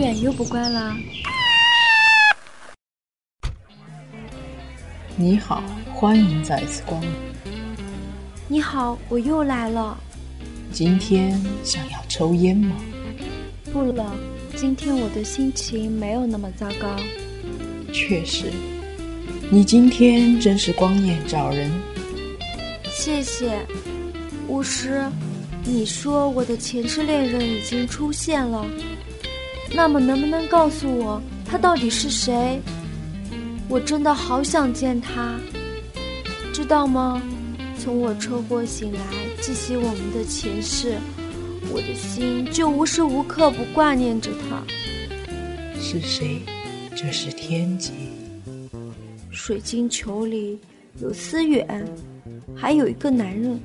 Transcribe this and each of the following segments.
远又不乖啦。你好，欢迎再次光临。你好，我又来了。今天想要抽烟吗？不了，今天我的心情没有那么糟糕。确实，你今天真是光艳照人。谢谢，巫师。你说我的前世恋人已经出现了，那么能不能告诉我他到底是谁？我真的好想见他，知道吗？从我车祸醒来，记起我们的前世，我的心就无时无刻不挂念着他。是谁？这是天机。水晶球里有思远，还有一个男人。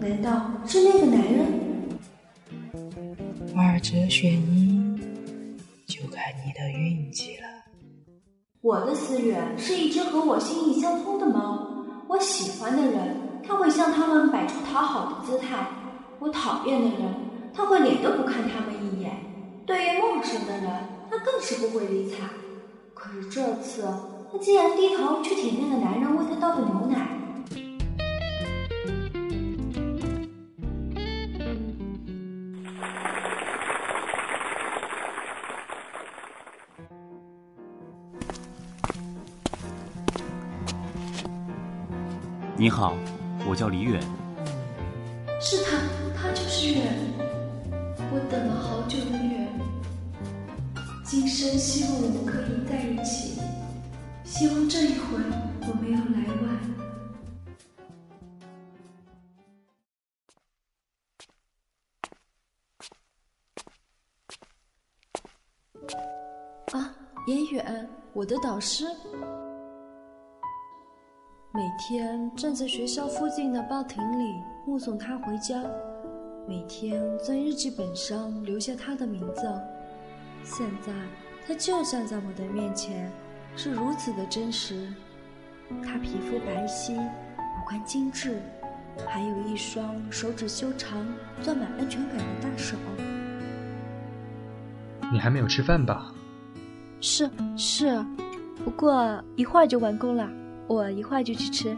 难道是那个男人？二者选一，就看你的运气了。我的思远是一只和我心意相通的猫。我喜欢的人，他会向他们摆出讨好的姿态；我讨厌的人，他会脸都不看他们一眼。对于陌生的人，他更是不会理睬。可是这次，他竟然低头去舔那个男人为他倒的牛奶。你好，我叫李远。是他，他就是远。我等了好久的远，今生希望我们可以在一起，希望这一回我没有来晚。啊，严远，我的导师。每天站在学校附近的报亭里目送他回家，每天在日记本上留下他的名字。现在他就站在我的面前，是如此的真实。他皮肤白皙，五官精致，还有一双手指修长、攥满安全感的大手。你还没有吃饭吧？是是，不过一会儿就完工了。我一会儿就去吃。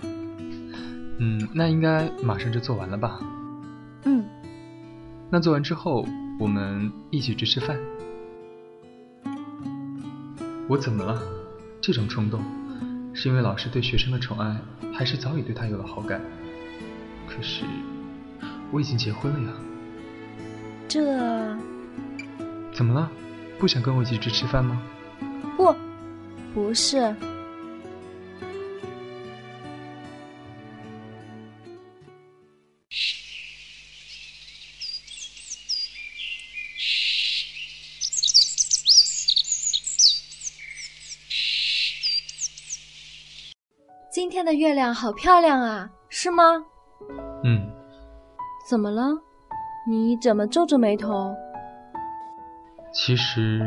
嗯，那应该马上就做完了吧？嗯。那做完之后，我们一起去吃饭。我怎么了？这种冲动，是因为老师对学生的宠爱，还是早已对他有了好感？可是，我已经结婚了呀。这……怎么了？不想跟我一起去吃饭吗？不，不是。今天的月亮好漂亮啊，是吗？嗯。怎么了？你怎么皱着眉头？其实……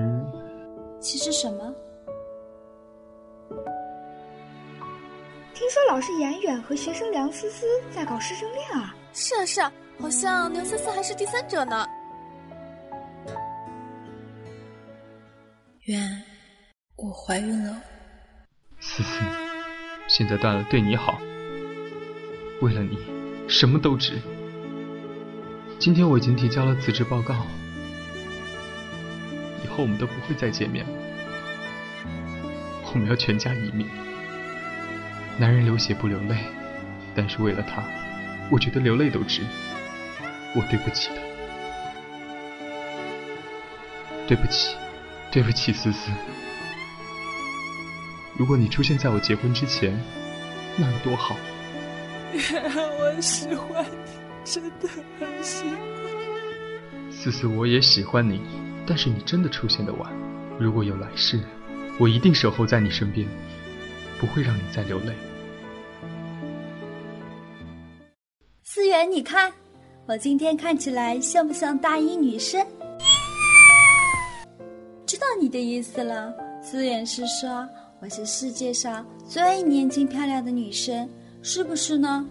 其实什么？听说老师严远和学生梁思思在搞师生恋啊？是啊是啊，好像梁思思还是第三者呢。远，我怀孕了。思思。现在断了对你好，为了你，什么都值。今天我已经提交了辞职报告，以后我们都不会再见面了。我们要全家移民。男人流血不流泪，但是为了他，我觉得流泪都值。我对不起他，对不起，对不起，思思。如果你出现在我结婚之前，那有多好！我喜欢你，真的很喜欢。思思，我也喜欢你，但是你真的出现的晚。如果有来世，我一定守候在你身边，不会让你再流泪。思源，你看，我今天看起来像不像大一女生？知道你的意思了，思源是说。我是世界上最年轻漂亮的女生是不是呢？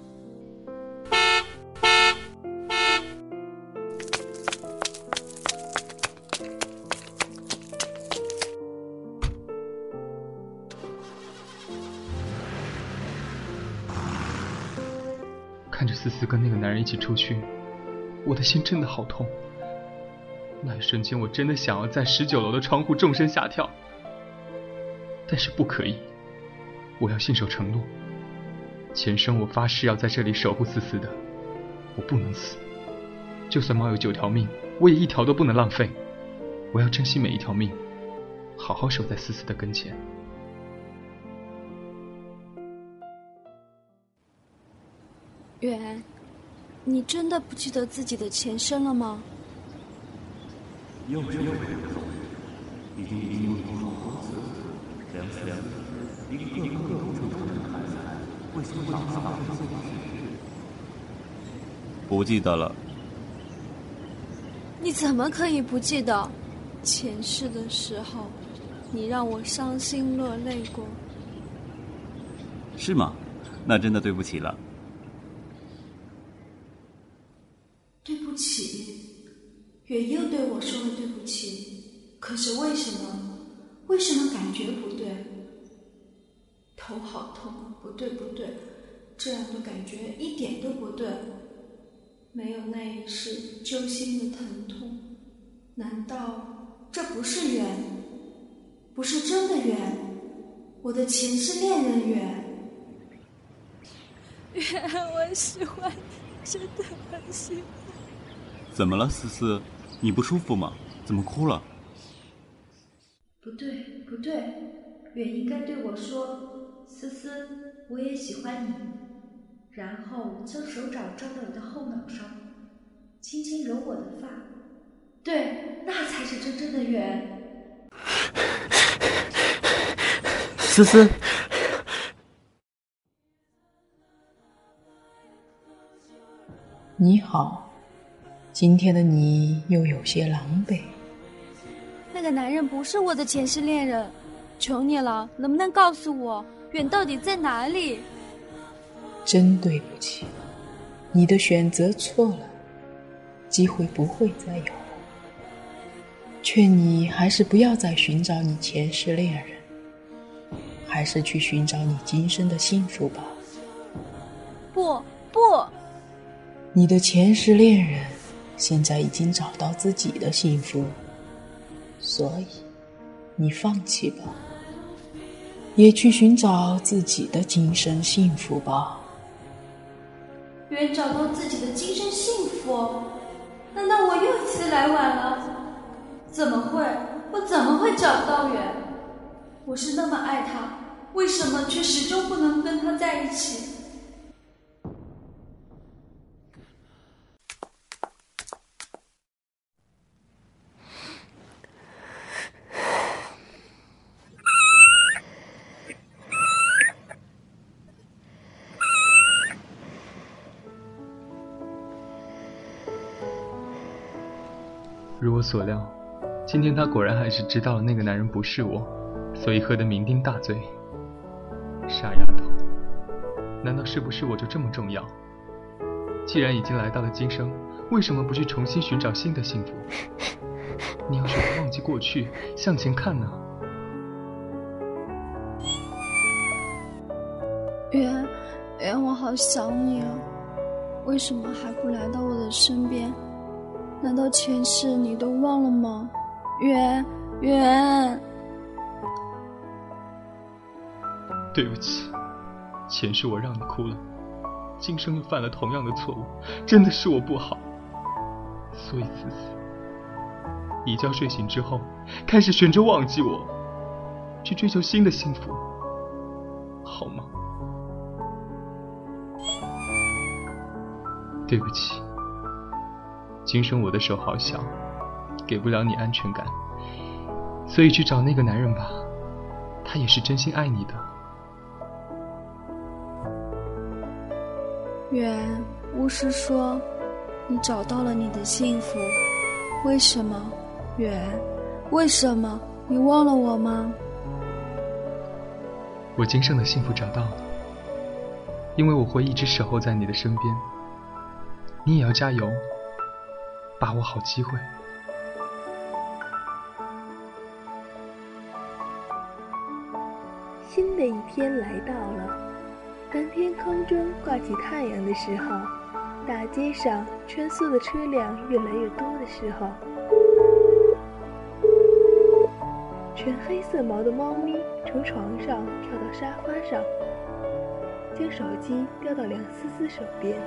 看着思思跟那个男人一起出去我的心真的好痛。那一瞬间我真的想要在十九楼的窗户纵身下跳。但是不可以。我要信守承诺，前生我发誓要在这里守护思思的，我不能死。就算猫有九条命，我也一条都不能浪费。我要珍惜每一条命，好好守在思思的跟前。远，你真的不记得自己的前生了吗？又这又已经已经多次，两次两次，一个个个都成功的孩子，为什么老是老是不记得了？你怎么可以不记得？前世的时候，你让我伤心落泪过。是吗？那真的对不起了。对不起，远又对我说了对不起。可是为什么？为什么感觉不对？头好痛！不对，不对，这样的感觉一点都不对。没有那一世揪心的疼痛，难道这不是缘？不是真的缘？我的前世恋人缘？缘，我喜欢你，真的很喜欢。怎么了，思思？你不舒服吗？怎么哭了？不对，不对，远应该对我说：“思思，我也喜欢你。”然后将手掌抓到我的后脑勺，轻轻揉我的发。对，那才是真正的远。思思，你好。今天的你又有些狼狈。那个男人不是我的前世恋人，求你了，能不能告诉我远到底在哪里？真对不起，你的选择错了，机会不会再有。劝你还是不要再寻找你前世恋人，还是去寻找你今生的幸福吧。不不，你的前世恋人。现在已经找到自己的幸福，所以你放弃吧，也去寻找自己的今生幸福吧。愿找到自己的今生幸福？难道我又一次来晚了？怎么会？我怎么会找不到缘？我是那么爱他，为什么却始终不能跟他在一起？如我所料，今天他果然还是知道了那个男人不是我，所以喝得酩酊大醉。傻丫头，难道是不是我就这么重要？既然已经来到了今生，为什么不去重新寻找新的幸福？你要学会忘记过去，向前看呢？圆，圆，我好想你啊！为什么还不来到我的身边？难道前世你都忘了吗？圆圆，对不起，前世我让你哭了，今生又犯了同样的错误，真的是我不好。所以思思，一觉睡醒之后，开始选择忘记我，去追求新的幸福，好吗？对不起。今生我的手好小，给不了你安全感，所以去找那个男人吧，他也是真心爱你的。远，巫师说你找到了你的幸福，为什么？远，为什么？你忘了我吗？我今生的幸福找到了，因为我会一直守候在你的身边，你也要加油。把握好机会。新的一天来到了，当天空中挂起太阳的时候。大街上穿梭的车辆越来越多的时候，全黑色毛的猫咪从床上跳到沙发上，将手机叼到梁思思手边。